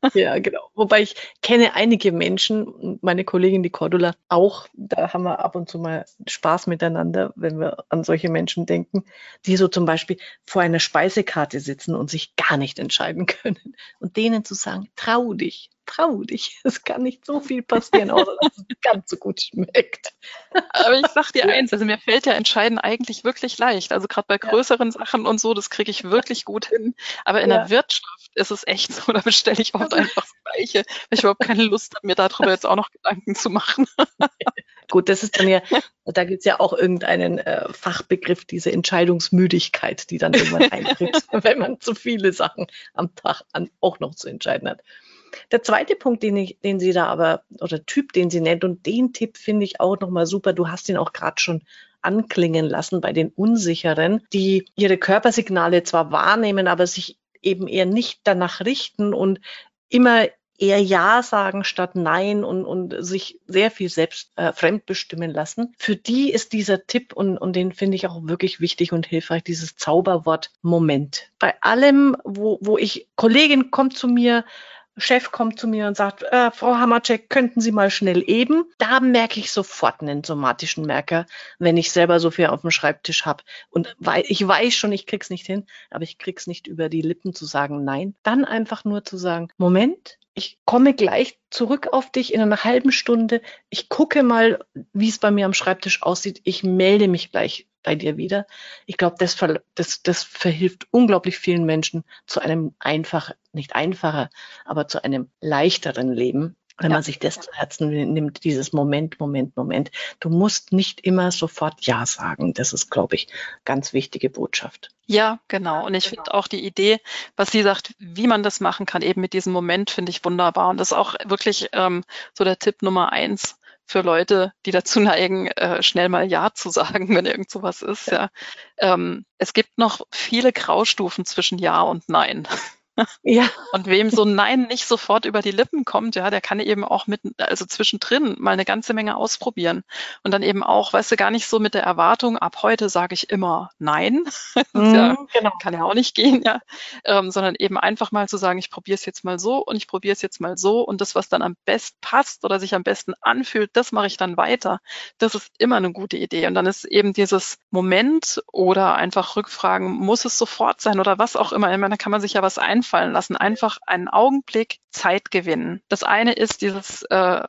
Ja, genau. Wobei ich kenne einige Menschen, meine Kollegin die Cordula auch, da haben wir ab und zu mal Spaß miteinander, wenn wir an solche Menschen denken, die so zum Beispiel vor einer Speisekarte sitzen und sich gar nicht entscheiden können. Und denen zu sagen, trau dich, trau dich. Es kann nicht so viel passieren, außer dass es ganz so gut schmeckt. Aber ich sag dir eins, also mir fällt ja Entscheiden eigentlich wirklich leicht. Also gerade bei größeren ja. Sachen und so, das kriege ich wirklich gut hin. Aber in ja. der Wirtschaft ist es echt so, da bestelle ich oft einfach das Gleiche, weil ich überhaupt keine Lust habe, mir darüber jetzt auch noch Gedanken zu machen. Gut, das ist dann ja, da gibt es ja auch irgendeinen äh, Fachbegriff, diese Entscheidungsmüdigkeit, die dann irgendwann eintritt, wenn man zu viele Sachen am Tag an, auch noch zu entscheiden hat. Der zweite Punkt, den, ich, den sie da aber, oder Typ, den sie nennt, und den Tipp finde ich auch nochmal super, du hast ihn auch gerade schon anklingen lassen bei den Unsicheren, die ihre Körpersignale zwar wahrnehmen, aber sich eben eher nicht danach richten und immer eher Ja sagen statt Nein und, und sich sehr viel selbst äh, fremdbestimmen lassen. Für die ist dieser Tipp und, und den finde ich auch wirklich wichtig und hilfreich, dieses Zauberwort Moment. Bei allem, wo, wo ich, Kollegin kommt zu mir, Chef kommt zu mir und sagt, äh, Frau Hammercheck, könnten Sie mal schnell eben? Da merke ich sofort einen somatischen Merker, wenn ich selber so viel auf dem Schreibtisch habe. Und weil ich weiß schon, ich krieg's nicht hin, aber ich krieg's nicht über die Lippen zu sagen nein. Dann einfach nur zu sagen, Moment, ich komme gleich zurück auf dich in einer halben Stunde. Ich gucke mal, wie es bei mir am Schreibtisch aussieht. Ich melde mich gleich bei dir wieder. Ich glaube, das, das, das verhilft unglaublich vielen Menschen zu einem einfach, nicht einfacher, aber zu einem leichteren Leben. Wenn ja. man sich das zu Herzen nimmt, dieses Moment, Moment, Moment. Du musst nicht immer sofort Ja sagen. Das ist, glaube ich, ganz wichtige Botschaft. Ja, genau. Und ich finde auch die Idee, was sie sagt, wie man das machen kann, eben mit diesem Moment, finde ich wunderbar. Und das ist auch wirklich ähm, so der Tipp Nummer eins für Leute, die dazu neigen, äh, schnell mal Ja zu sagen, wenn irgend sowas ist. Ja. Ähm, es gibt noch viele Graustufen zwischen Ja und Nein. Ja. Und wem so ein Nein nicht sofort über die Lippen kommt, ja, der kann eben auch mit, also zwischendrin mal eine ganze Menge ausprobieren. Und dann eben auch, weißt du, gar nicht so mit der Erwartung, ab heute sage ich immer Nein. Mhm, ja, genau. Kann ja auch nicht gehen, ja. Ähm, sondern eben einfach mal zu sagen, ich probiere es jetzt mal so und ich probiere es jetzt mal so und das, was dann am besten passt oder sich am besten anfühlt, das mache ich dann weiter. Das ist immer eine gute Idee. Und dann ist eben dieses Moment oder einfach Rückfragen, muss es sofort sein oder was auch immer. Ich meine, da kann man sich ja was einfallen einfallen lassen, einfach einen Augenblick Zeit gewinnen. Das eine ist dieses äh,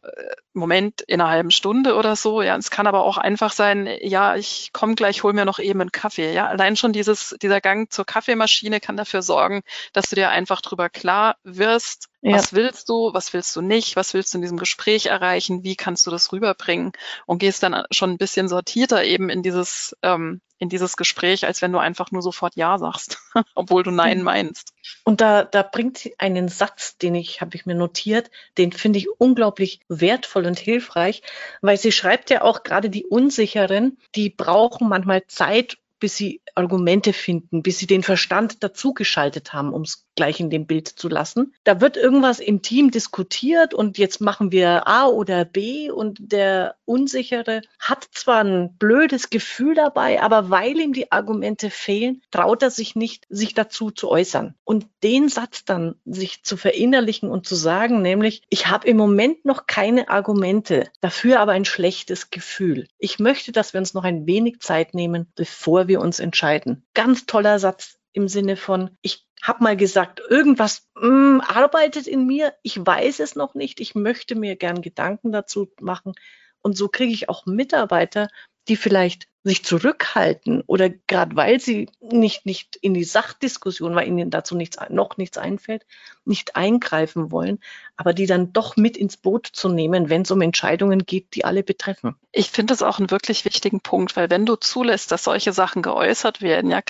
Moment in einer halben Stunde oder so. Ja, es kann aber auch einfach sein, ja, ich komme gleich, hol mir noch eben einen Kaffee. Ja, allein schon dieses, dieser Gang zur Kaffeemaschine kann dafür sorgen, dass du dir einfach drüber klar wirst, ja. Was willst du, was willst du nicht, was willst du in diesem Gespräch erreichen, wie kannst du das rüberbringen und gehst dann schon ein bisschen sortierter eben in dieses, ähm, in dieses Gespräch, als wenn du einfach nur sofort Ja sagst, obwohl du Nein meinst. Und da, da bringt sie einen Satz, den ich, habe ich mir notiert, den finde ich unglaublich wertvoll und hilfreich, weil sie schreibt ja auch gerade die Unsicheren, die brauchen manchmal Zeit, bis sie Argumente finden, bis sie den Verstand dazugeschaltet haben, um es gleich in dem Bild zu lassen. Da wird irgendwas im Team diskutiert und jetzt machen wir A oder B und der Unsichere hat zwar ein blödes Gefühl dabei, aber weil ihm die Argumente fehlen, traut er sich nicht, sich dazu zu äußern. Und den Satz dann sich zu verinnerlichen und zu sagen, nämlich, ich habe im Moment noch keine Argumente, dafür aber ein schlechtes Gefühl. Ich möchte, dass wir uns noch ein wenig Zeit nehmen, bevor wir uns entscheiden. Ganz toller Satz im Sinne von, ich habe mal gesagt, irgendwas mh, mm, arbeitet in mir, ich weiß es noch nicht, ich möchte mir gern Gedanken dazu machen. Und so kriege ich auch Mitarbeiter, die vielleicht sich zurückhalten oder gerade weil sie nicht, nicht in die Sachdiskussion, weil ihnen dazu nichts, noch nichts einfällt, nicht eingreifen wollen, aber die dann doch mit ins Boot zu nehmen, wenn es um Entscheidungen geht, die alle betreffen. Ich finde das auch einen wirklich wichtigen Punkt, weil wenn du zulässt, dass solche Sachen geäußert werden, ja,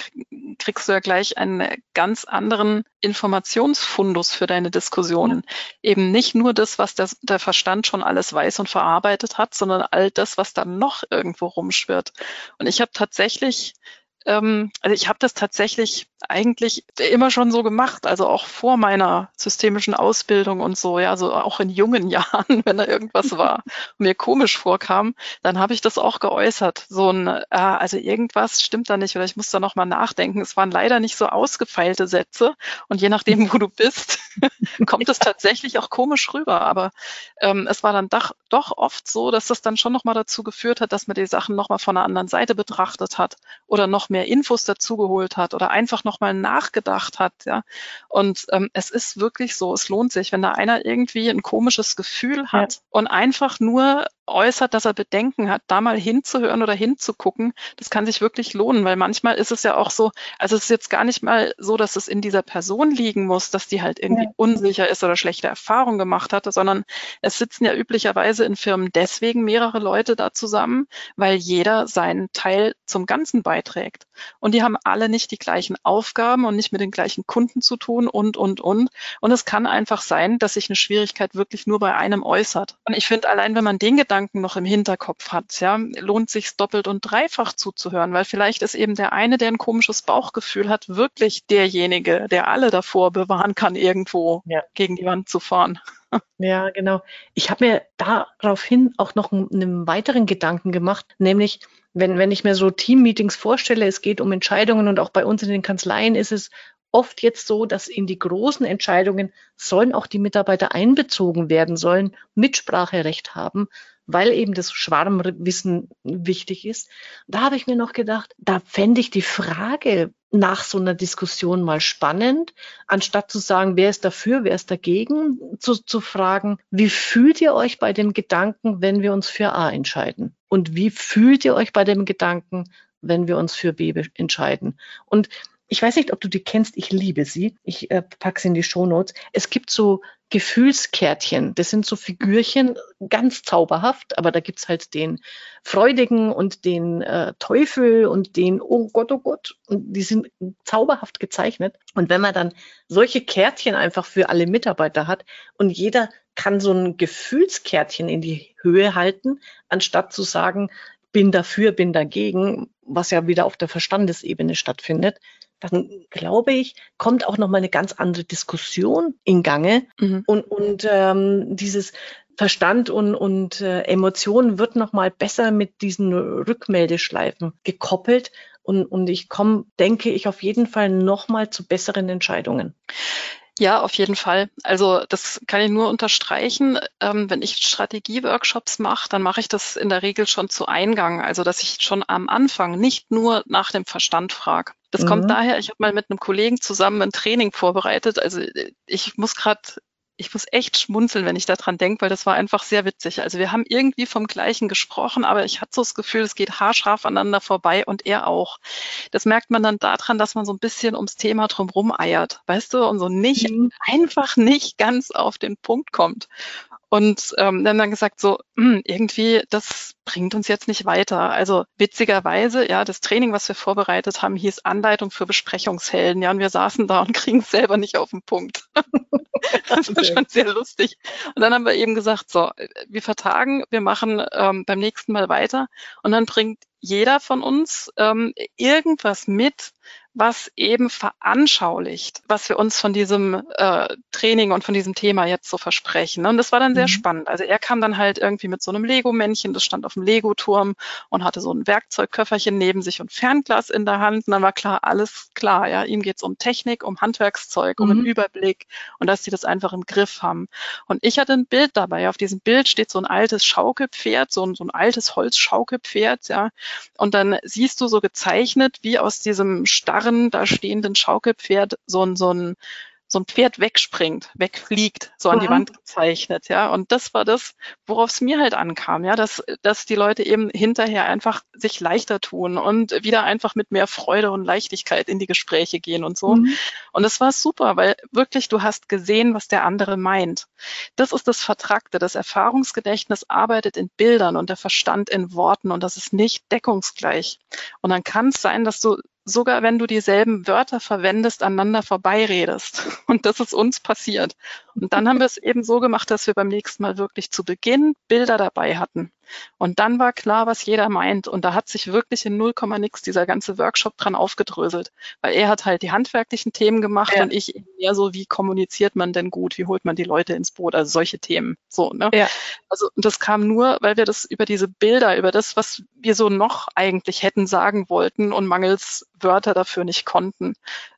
kriegst du ja gleich einen ganz anderen Informationsfundus für deine Diskussionen. Eben nicht nur das, was der, der Verstand schon alles weiß und verarbeitet hat, sondern all das, was dann noch irgendwo rumschwirrt. Und ich habe tatsächlich ähm, also ich habe das tatsächlich eigentlich immer schon so gemacht, also auch vor meiner systemischen Ausbildung und so, ja, so auch in jungen Jahren, wenn da irgendwas war mir komisch vorkam, dann habe ich das auch geäußert. So ein, äh, also irgendwas stimmt da nicht oder ich muss da nochmal nachdenken. Es waren leider nicht so ausgefeilte Sätze und je nachdem, wo du bist, kommt es tatsächlich auch komisch rüber. Aber ähm, es war dann doch, doch oft so, dass das dann schon nochmal dazu geführt hat, dass man die Sachen nochmal von einer anderen Seite betrachtet hat oder noch mehr Infos dazugeholt hat oder einfach nochmal nachgedacht hat. Ja. Und ähm, es ist wirklich so, es lohnt sich, wenn da einer irgendwie ein komisches Gefühl hat ja. und einfach nur äußert, dass er Bedenken hat, da mal hinzuhören oder hinzugucken, das kann sich wirklich lohnen, weil manchmal ist es ja auch so, also es ist jetzt gar nicht mal so, dass es in dieser Person liegen muss, dass die halt irgendwie ja. unsicher ist oder schlechte Erfahrungen gemacht hatte, sondern es sitzen ja üblicherweise in Firmen deswegen mehrere Leute da zusammen, weil jeder seinen Teil zum Ganzen beiträgt. Und die haben alle nicht die gleichen Aufgaben und nicht mit den gleichen Kunden zu tun und, und, und. Und es kann einfach sein, dass sich eine Schwierigkeit wirklich nur bei einem äußert. Und ich finde, allein wenn man den Gedanken Gedanken noch im Hinterkopf hat, ja, lohnt sich doppelt und dreifach zuzuhören, weil vielleicht ist eben der eine, der ein komisches Bauchgefühl hat, wirklich derjenige, der alle davor bewahren kann, irgendwo ja. gegen die Wand zu fahren. Ja, genau. Ich habe mir daraufhin auch noch einen weiteren Gedanken gemacht, nämlich wenn, wenn ich mir so Teammeetings vorstelle, es geht um Entscheidungen und auch bei uns in den Kanzleien ist es oft jetzt so, dass in die großen Entscheidungen sollen auch die Mitarbeiter einbezogen werden, sollen Mitspracherecht haben, weil eben das Schwarmwissen wichtig ist. Da habe ich mir noch gedacht, da fände ich die Frage nach so einer Diskussion mal spannend, anstatt zu sagen, wer ist dafür, wer ist dagegen, zu, zu fragen, wie fühlt ihr euch bei dem Gedanken, wenn wir uns für A entscheiden? Und wie fühlt ihr euch bei dem Gedanken, wenn wir uns für B entscheiden? Und ich weiß nicht, ob du die kennst, ich liebe sie. Ich äh, packe sie in die Shownotes. Es gibt so Gefühlskärtchen. Das sind so Figürchen, ganz zauberhaft, aber da gibt's halt den Freudigen und den äh, Teufel und den Oh Gott, oh Gott. Und die sind zauberhaft gezeichnet. Und wenn man dann solche Kärtchen einfach für alle Mitarbeiter hat und jeder kann so ein Gefühlskärtchen in die Höhe halten, anstatt zu sagen, bin dafür, bin dagegen, was ja wieder auf der Verstandesebene stattfindet, dann glaube ich, kommt auch noch mal eine ganz andere Diskussion in Gange mhm. und, und ähm, dieses Verstand und, und äh, Emotionen wird noch mal besser mit diesen Rückmeldeschleifen gekoppelt und, und ich komme, denke ich, auf jeden Fall noch mal zu besseren Entscheidungen. Ja, auf jeden Fall. Also das kann ich nur unterstreichen. Ähm, wenn ich Strategieworkshops mache, dann mache ich das in der Regel schon zu Eingang. Also dass ich schon am Anfang nicht nur nach dem Verstand frage. Das mhm. kommt daher, ich habe mal mit einem Kollegen zusammen ein Training vorbereitet. Also ich muss gerade ich muss echt schmunzeln, wenn ich daran denke, weil das war einfach sehr witzig. Also wir haben irgendwie vom Gleichen gesprochen, aber ich hatte so das Gefühl, es geht haarscharf aneinander vorbei und er auch. Das merkt man dann daran, dass man so ein bisschen ums Thema drumrum eiert, weißt du, und so nicht, mhm. einfach nicht ganz auf den Punkt kommt. Und ähm, dann dann gesagt, so, hm, irgendwie, das bringt uns jetzt nicht weiter. Also witzigerweise, ja, das Training, was wir vorbereitet haben, hieß Anleitung für Besprechungshelden. Ja, und wir saßen da und kriegen es selber nicht auf den Punkt. das war schon sehr lustig. Und dann haben wir eben gesagt, so, wir vertagen, wir machen ähm, beim nächsten Mal weiter. Und dann bringt jeder von uns ähm, irgendwas mit, was eben veranschaulicht, was wir uns von diesem äh, Training und von diesem Thema jetzt so versprechen. Und das war dann sehr mhm. spannend. Also er kam dann halt irgendwie mit so einem Lego-Männchen, das stand auf dem Lego-Turm und hatte so ein Werkzeugköfferchen neben sich und Fernglas in der Hand. Und dann war klar, alles klar. Ja, ihm geht's um Technik, um Handwerkszeug, um mhm. einen Überblick und dass sie das einfach im Griff haben. Und ich hatte ein Bild dabei. Auf diesem Bild steht so ein altes Schaukelpferd, so ein, so ein altes Holzschaukelpferd, ja. Und dann siehst du so gezeichnet, wie aus diesem starren Jahren da stehenden Schaukelpferd so ein, so ein so ein Pferd wegspringt, wegfliegt, so an die Wand gezeichnet, ja. Und das war das, worauf es mir halt ankam, ja, dass, dass die Leute eben hinterher einfach sich leichter tun und wieder einfach mit mehr Freude und Leichtigkeit in die Gespräche gehen und so. Mhm. Und das war super, weil wirklich du hast gesehen, was der andere meint. Das ist das Vertragte. Das Erfahrungsgedächtnis arbeitet in Bildern und der Verstand in Worten und das ist nicht deckungsgleich. Und dann kann es sein, dass du sogar wenn du dieselben Wörter verwendest, aneinander vorbeiredest. Und das ist uns passiert. Und dann haben wir es eben so gemacht, dass wir beim nächsten Mal wirklich zu Beginn Bilder dabei hatten. Und dann war klar, was jeder meint. Und da hat sich wirklich in 0, nix dieser ganze Workshop dran aufgedröselt. Weil er hat halt die handwerklichen Themen gemacht ja. und ich eher so, wie kommuniziert man denn gut? Wie holt man die Leute ins Boot? Also solche Themen. So, ne? Ja. Also, und das kam nur, weil wir das über diese Bilder, über das, was wir so noch eigentlich hätten sagen wollten und mangels Wörter dafür nicht konnten,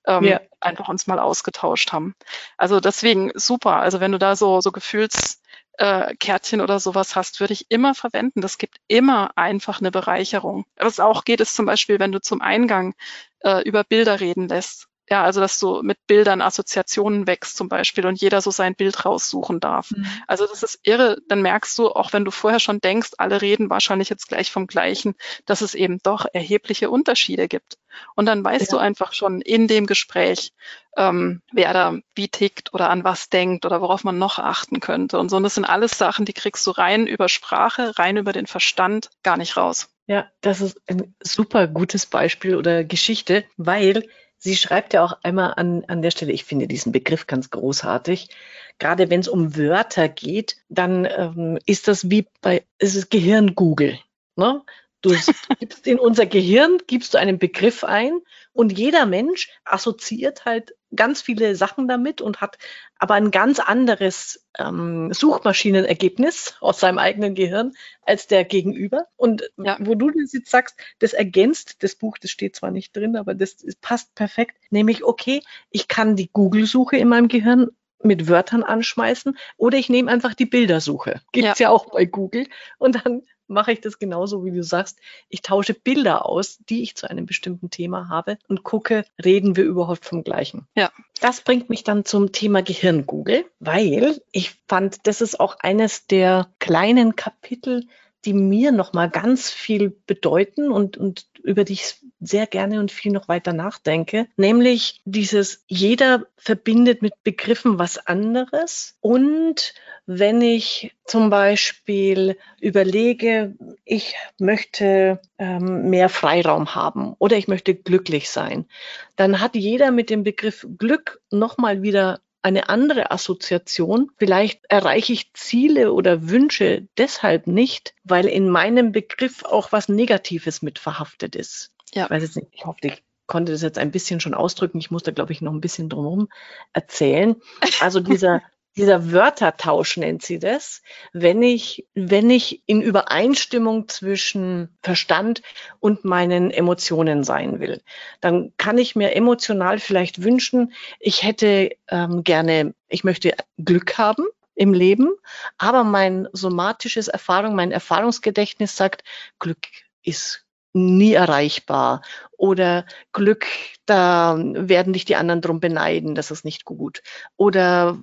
ähm, ja. Einfach uns mal ausgetauscht haben. Also deswegen super. Also wenn du da so, so Gefühls, äh, oder sowas hast, würde ich immer verwenden. Das gibt immer einfach eine Bereicherung. Was auch geht, ist zum Beispiel, wenn du zum Eingang äh, über Bilder reden lässt. Ja, also dass du mit Bildern Assoziationen wächst zum Beispiel und jeder so sein Bild raussuchen darf. Mhm. Also das ist irre. Dann merkst du, auch wenn du vorher schon denkst, alle reden wahrscheinlich jetzt gleich vom Gleichen, dass es eben doch erhebliche Unterschiede gibt. Und dann weißt ja. du einfach schon in dem Gespräch, ähm, wer da wie tickt oder an was denkt oder worauf man noch achten könnte. Und so, und das sind alles Sachen, die kriegst du rein über Sprache, rein über den Verstand, gar nicht raus. Ja, das ist ein super gutes Beispiel oder Geschichte, weil Sie schreibt ja auch einmal an, an der Stelle, ich finde diesen Begriff ganz großartig, gerade wenn es um Wörter geht, dann ähm, ist das wie bei, es ist Gehirn Google. Ne? Du gibst in unser Gehirn, gibst du einen Begriff ein und jeder Mensch assoziiert halt ganz viele Sachen damit und hat aber ein ganz anderes ähm, Suchmaschinenergebnis aus seinem eigenen Gehirn als der Gegenüber. Und ja. wo du das jetzt sagst, das ergänzt das Buch, das steht zwar nicht drin, aber das, das passt perfekt. Nämlich, okay, ich kann die Google-Suche in meinem Gehirn mit Wörtern anschmeißen oder ich nehme einfach die Bildersuche. Gibt's ja. ja auch bei Google. Und dann mache ich das genauso, wie du sagst. Ich tausche Bilder aus, die ich zu einem bestimmten Thema habe und gucke, reden wir überhaupt vom gleichen. Ja. Das bringt mich dann zum Thema Gehirngoogle, weil ich fand, das ist auch eines der kleinen Kapitel, die mir nochmal ganz viel bedeuten und, und über die ich sehr gerne und viel noch weiter nachdenke, nämlich dieses, jeder verbindet mit Begriffen was anderes und wenn ich zum Beispiel überlege, ich möchte ähm, mehr Freiraum haben oder ich möchte glücklich sein, dann hat jeder mit dem Begriff Glück nochmal wieder eine andere Assoziation. Vielleicht erreiche ich Ziele oder Wünsche deshalb nicht, weil in meinem Begriff auch was Negatives mit verhaftet ist. Ja. Ich weiß jetzt nicht, ich hoffe, ich konnte das jetzt ein bisschen schon ausdrücken. Ich muss da, glaube ich, noch ein bisschen drumherum erzählen. Also dieser dieser Wörtertausch nennt sie das, wenn ich, wenn ich in Übereinstimmung zwischen Verstand und meinen Emotionen sein will, dann kann ich mir emotional vielleicht wünschen, ich hätte ähm, gerne, ich möchte Glück haben im Leben, aber mein somatisches Erfahrung, mein Erfahrungsgedächtnis sagt, Glück ist nie erreichbar oder Glück, da werden dich die anderen drum beneiden, das ist nicht gut. Oder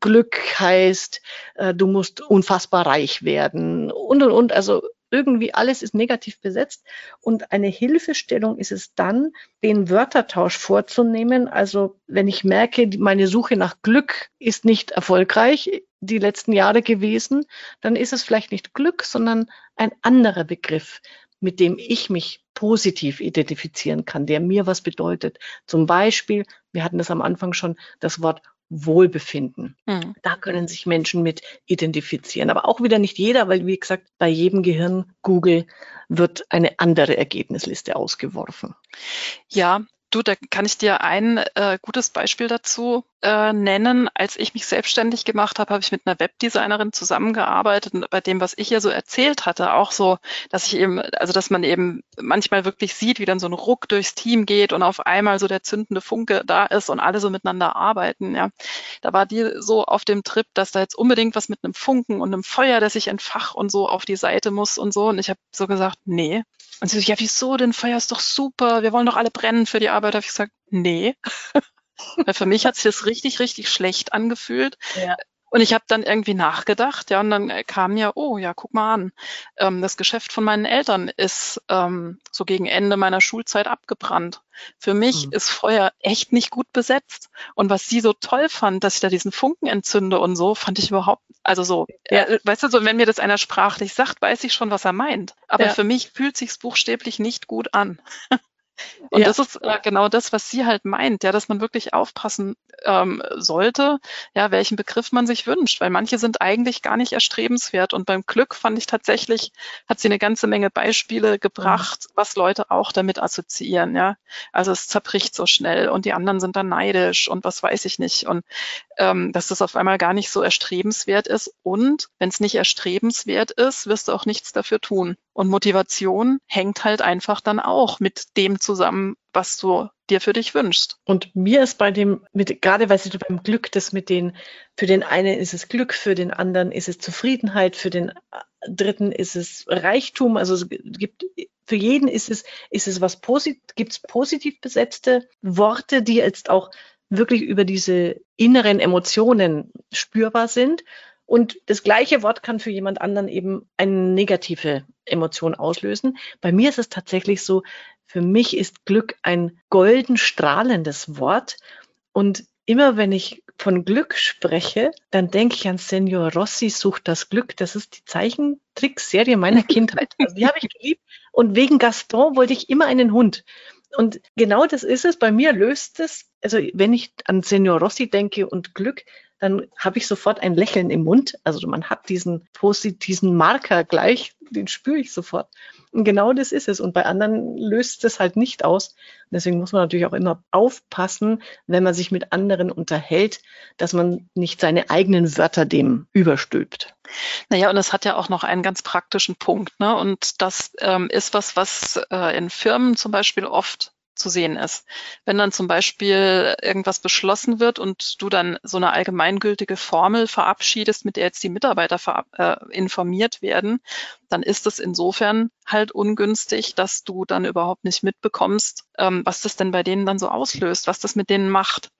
Glück heißt, äh, du musst unfassbar reich werden und und und. Also irgendwie alles ist negativ besetzt. Und eine Hilfestellung ist es dann, den Wörtertausch vorzunehmen. Also wenn ich merke, meine Suche nach Glück ist nicht erfolgreich die letzten Jahre gewesen, dann ist es vielleicht nicht Glück, sondern ein anderer Begriff, mit dem ich mich positiv identifizieren kann, der mir was bedeutet. Zum Beispiel, wir hatten das am Anfang schon, das Wort Wohlbefinden. Mhm. Da können sich Menschen mit identifizieren. Aber auch wieder nicht jeder, weil, wie gesagt, bei jedem Gehirn Google wird eine andere Ergebnisliste ausgeworfen. Ja, Du, da kann ich dir ein äh, gutes Beispiel dazu äh, nennen. Als ich mich selbstständig gemacht habe, habe ich mit einer Webdesignerin zusammengearbeitet und bei dem, was ich ihr so erzählt hatte, auch so, dass ich eben, also dass man eben manchmal wirklich sieht, wie dann so ein Ruck durchs Team geht und auf einmal so der zündende Funke da ist und alle so miteinander arbeiten. Ja, da war die so auf dem Trip, dass da jetzt unbedingt was mit einem Funken und einem Feuer, das sich entfacht und so auf die Seite muss und so. Und ich habe so gesagt, nee. Und sie so, ja, wieso denn? Feuer ist doch super. Wir wollen doch alle brennen für die Arbeit. Da habe ich gesagt, nee. Weil für mich hat sich das richtig, richtig schlecht angefühlt. Ja. Und ich habe dann irgendwie nachgedacht, ja, und dann kam mir, oh ja, guck mal an, ähm, das Geschäft von meinen Eltern ist ähm, so gegen Ende meiner Schulzeit abgebrannt. Für mich mhm. ist Feuer echt nicht gut besetzt. Und was sie so toll fand, dass ich da diesen Funken entzünde und so, fand ich überhaupt, also so, ja. äh, weißt du, so, wenn mir das einer sprachlich sagt, weiß ich schon, was er meint. Aber ja. für mich fühlt sich's buchstäblich nicht gut an. Und ja. das ist äh, genau das, was sie halt meint, ja, dass man wirklich aufpassen ähm, sollte, ja, welchen Begriff man sich wünscht, weil manche sind eigentlich gar nicht erstrebenswert. Und beim Glück fand ich tatsächlich, hat sie eine ganze Menge Beispiele gebracht, mhm. was Leute auch damit assoziieren, ja. Also es zerbricht so schnell und die anderen sind dann neidisch und was weiß ich nicht. Und ähm, dass das auf einmal gar nicht so erstrebenswert ist. Und wenn es nicht erstrebenswert ist, wirst du auch nichts dafür tun. Und Motivation hängt halt einfach dann auch mit dem zusammen, was du dir für dich wünschst. Und mir ist bei dem, mit, gerade weil du beim Glück, das mit den, für den einen ist es Glück, für den anderen ist es Zufriedenheit, für den äh, dritten ist es Reichtum. Also es gibt, für jeden ist es, ist es was positiv, gibt es positiv besetzte Worte, die jetzt auch wirklich über diese inneren Emotionen spürbar sind. Und das gleiche Wort kann für jemand anderen eben eine negative Emotion auslösen. Bei mir ist es tatsächlich so, für mich ist Glück ein golden strahlendes Wort. Und immer wenn ich von Glück spreche, dann denke ich an Senor Rossi sucht das Glück. Das ist die Zeichentrickserie meiner Kindheit. Also die habe ich geliebt. Und wegen Gaston wollte ich immer einen Hund. Und genau das ist es. Bei mir löst es, also wenn ich an Senior Rossi denke und Glück, dann habe ich sofort ein Lächeln im Mund. Also man hat diesen positiven Marker gleich, den spüre ich sofort. Und genau das ist es. Und bei anderen löst es halt nicht aus. Deswegen muss man natürlich auch immer aufpassen, wenn man sich mit anderen unterhält, dass man nicht seine eigenen Wörter dem überstülpt. Naja, und es hat ja auch noch einen ganz praktischen Punkt. Ne? Und das ähm, ist was, was äh, in Firmen zum Beispiel oft zu sehen ist. Wenn dann zum Beispiel irgendwas beschlossen wird und du dann so eine allgemeingültige Formel verabschiedest, mit der jetzt die Mitarbeiter äh, informiert werden, dann ist es insofern halt ungünstig, dass du dann überhaupt nicht mitbekommst, ähm, was das denn bei denen dann so auslöst, was das mit denen macht.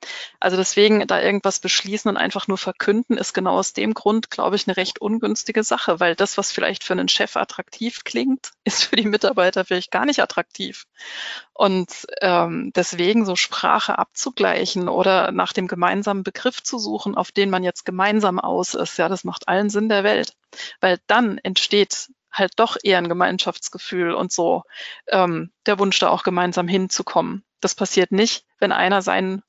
Also deswegen da irgendwas beschließen und einfach nur verkünden, ist genau aus dem Grund, glaube ich, eine recht ungünstige Sache, weil das, was vielleicht für einen Chef attraktiv klingt, ist für die Mitarbeiter vielleicht gar nicht attraktiv. Und ähm, deswegen so Sprache abzugleichen oder nach dem gemeinsamen Begriff zu suchen, auf den man jetzt gemeinsam aus ist, ja, das macht allen Sinn der Welt. Weil dann entsteht halt doch eher ein Gemeinschaftsgefühl und so ähm, der Wunsch, da auch gemeinsam hinzukommen. Das passiert nicht, wenn einer sein,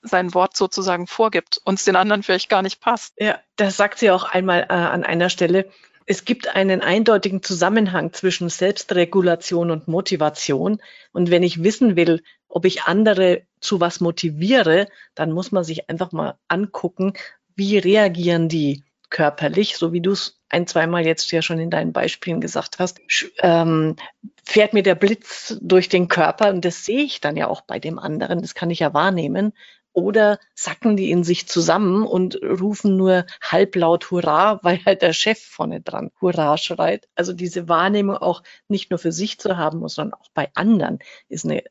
sein Wort sozusagen vorgibt und es den anderen vielleicht gar nicht passt. Ja, das sagt sie auch einmal äh, an einer Stelle. Es gibt einen eindeutigen Zusammenhang zwischen Selbstregulation und Motivation. Und wenn ich wissen will, ob ich andere zu was motiviere, dann muss man sich einfach mal angucken, wie reagieren die körperlich, so wie du es ein, zweimal jetzt ja schon in deinen Beispielen gesagt hast, ähm, fährt mir der Blitz durch den Körper und das sehe ich dann ja auch bei dem anderen, das kann ich ja wahrnehmen. Oder sacken die in sich zusammen und rufen nur halblaut Hurra, weil halt der Chef vorne dran Hurra schreit. Also diese Wahrnehmung auch nicht nur für sich zu haben, sondern auch bei anderen ist eine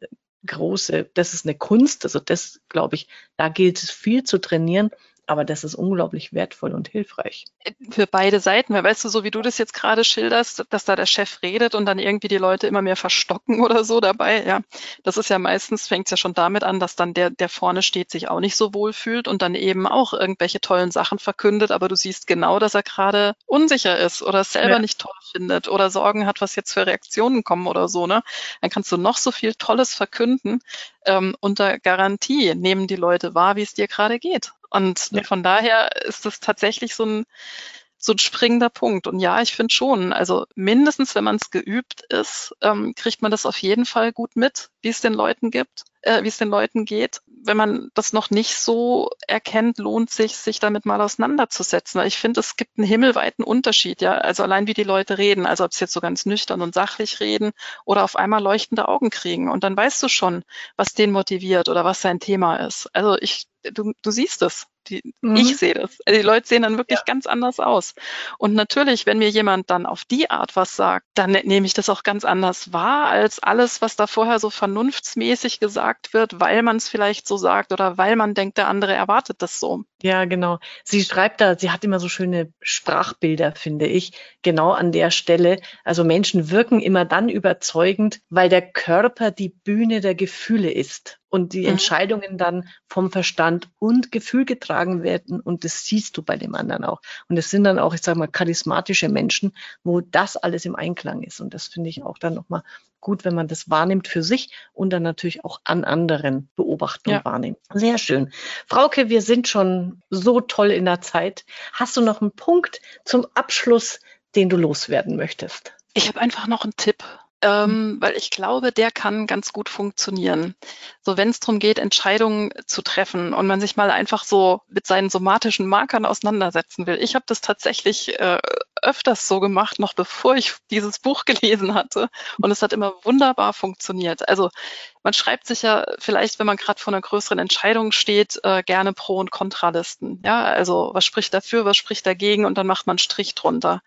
große, das ist eine Kunst. Also das, glaube ich, da gilt es viel zu trainieren aber das ist unglaublich wertvoll und hilfreich. Für beide Seiten, weil weißt du, so wie du das jetzt gerade schilderst, dass da der Chef redet und dann irgendwie die Leute immer mehr verstocken oder so dabei, ja. Das ist ja meistens, fängt es ja schon damit an, dass dann der, der vorne steht, sich auch nicht so wohl fühlt und dann eben auch irgendwelche tollen Sachen verkündet, aber du siehst genau, dass er gerade unsicher ist oder es selber ja. nicht toll findet oder Sorgen hat, was jetzt für Reaktionen kommen oder so, ne? Dann kannst du noch so viel Tolles verkünden. Ähm, unter Garantie nehmen die Leute wahr, wie es dir gerade geht. Und ja. von daher ist das tatsächlich so ein, so ein springender Punkt. Und ja, ich finde schon, also mindestens, wenn man es geübt ist, ähm, kriegt man das auf jeden Fall gut mit, wie es den Leuten gibt, äh, wie es den Leuten geht. Wenn man das noch nicht so erkennt, lohnt sich, sich damit mal auseinanderzusetzen. Ich finde, es gibt einen himmelweiten Unterschied, ja. Also allein wie die Leute reden, also ob sie jetzt so ganz nüchtern und sachlich reden oder auf einmal leuchtende Augen kriegen. Und dann weißt du schon, was den motiviert oder was sein Thema ist. Also ich, du, du siehst es. Die, mhm. Ich sehe das. Also die Leute sehen dann wirklich ja. ganz anders aus. Und natürlich, wenn mir jemand dann auf die Art was sagt, dann ne, nehme ich das auch ganz anders wahr als alles, was da vorher so vernunftsmäßig gesagt wird, weil man es vielleicht so sagt oder weil man denkt, der andere erwartet das so. Ja, genau. Sie schreibt da, sie hat immer so schöne Sprachbilder, finde ich, genau an der Stelle. Also Menschen wirken immer dann überzeugend, weil der Körper die Bühne der Gefühle ist und die mhm. Entscheidungen dann vom Verstand und Gefühl getragen werden und das siehst du bei dem anderen auch. Und es sind dann auch, ich sage mal, charismatische Menschen, wo das alles im Einklang ist und das finde ich auch dann nochmal gut, wenn man das wahrnimmt für sich und dann natürlich auch an anderen beobachten ja. und wahrnehmen. Sehr schön. Frauke, wir sind schon so toll in der Zeit. Hast du noch einen Punkt zum Abschluss, den du loswerden möchtest? Ich habe einfach noch einen Tipp ähm, weil ich glaube, der kann ganz gut funktionieren. So, wenn es darum geht, Entscheidungen zu treffen und man sich mal einfach so mit seinen somatischen Markern auseinandersetzen will. Ich habe das tatsächlich äh, öfters so gemacht, noch bevor ich dieses Buch gelesen hatte. Und es hat immer wunderbar funktioniert. Also man schreibt sich ja vielleicht, wenn man gerade vor einer größeren Entscheidung steht, äh, gerne Pro- und Kontralisten. Ja, also was spricht dafür, was spricht dagegen und dann macht man Strich drunter.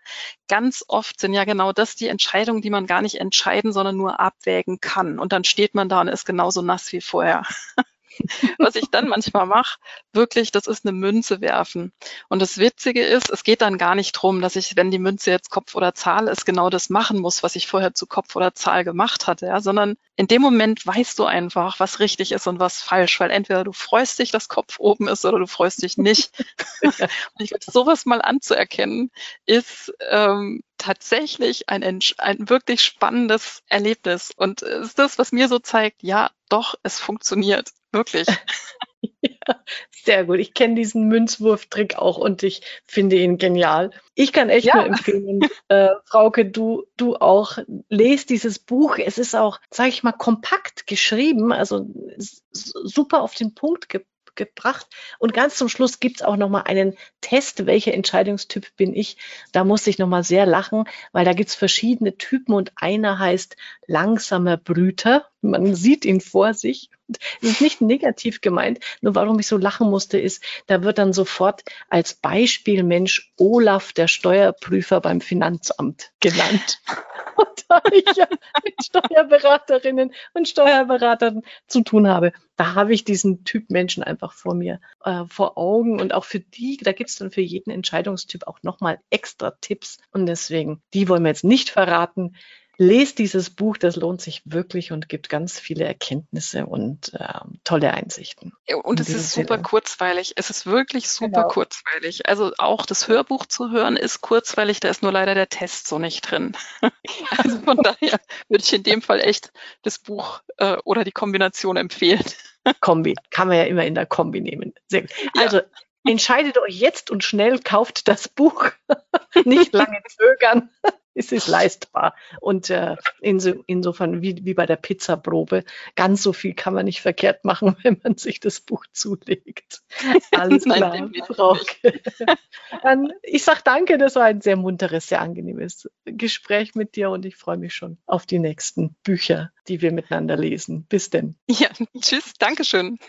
Ganz oft sind ja genau das die Entscheidungen, die man gar nicht entscheiden, sondern nur abwägen kann. Und dann steht man da und ist genauso nass wie vorher. Was ich dann manchmal mache, wirklich, das ist eine Münze werfen. Und das Witzige ist, es geht dann gar nicht drum, dass ich, wenn die Münze jetzt Kopf oder Zahl ist, genau das machen muss, was ich vorher zu Kopf oder Zahl gemacht hatte, ja, sondern in dem Moment weißt du einfach, was richtig ist und was falsch, weil entweder du freust dich, dass Kopf oben ist oder du freust dich nicht. und ich glaube, sowas mal anzuerkennen, ist ähm, tatsächlich ein, ein wirklich spannendes Erlebnis und ist das, was mir so zeigt, ja, doch, es funktioniert. Wirklich. Ja, sehr gut. Ich kenne diesen Münzwurftrick auch und ich finde ihn genial. Ich kann echt ja. nur empfehlen, äh, Frauke, du, du auch, lest dieses Buch. Es ist auch, sage ich mal, kompakt geschrieben, also super auf den Punkt ge gebracht. Und ganz zum Schluss gibt's auch nochmal einen Test, welcher Entscheidungstyp bin ich. Da muss ich nochmal sehr lachen, weil da gibt's verschiedene Typen und einer heißt langsamer Brüter. Man sieht ihn vor sich es ist nicht negativ gemeint, nur warum ich so lachen musste, ist, da wird dann sofort als Beispielmensch Olaf, der Steuerprüfer beim Finanzamt genannt. Und da ich ja mit Steuerberaterinnen und Steuerberatern zu tun habe, da habe ich diesen Typ Menschen einfach vor mir, äh, vor Augen und auch für die, da gibt es dann für jeden Entscheidungstyp auch nochmal extra Tipps. Und deswegen, die wollen wir jetzt nicht verraten lest dieses Buch, das lohnt sich wirklich und gibt ganz viele Erkenntnisse und äh, tolle Einsichten. Und es ist super Sinne. kurzweilig. Es ist wirklich super genau. kurzweilig. Also auch das Hörbuch zu hören ist kurzweilig, da ist nur leider der Test so nicht drin. also von daher würde ich in dem Fall echt das Buch äh, oder die Kombination empfehlen. Kombi, kann man ja immer in der Kombi nehmen. Sehr gut. Also ja. entscheidet euch jetzt und schnell kauft das Buch. nicht lange zögern es ist leistbar. Und äh, inso, insofern, wie, wie bei der Pizzaprobe, ganz so viel kann man nicht verkehrt machen, wenn man sich das Buch zulegt. Alles klar, Frau. Dann, ich sage danke, das war ein sehr munteres, sehr angenehmes Gespräch mit dir und ich freue mich schon auf die nächsten Bücher, die wir miteinander lesen. Bis denn. Ja, tschüss, Dankeschön.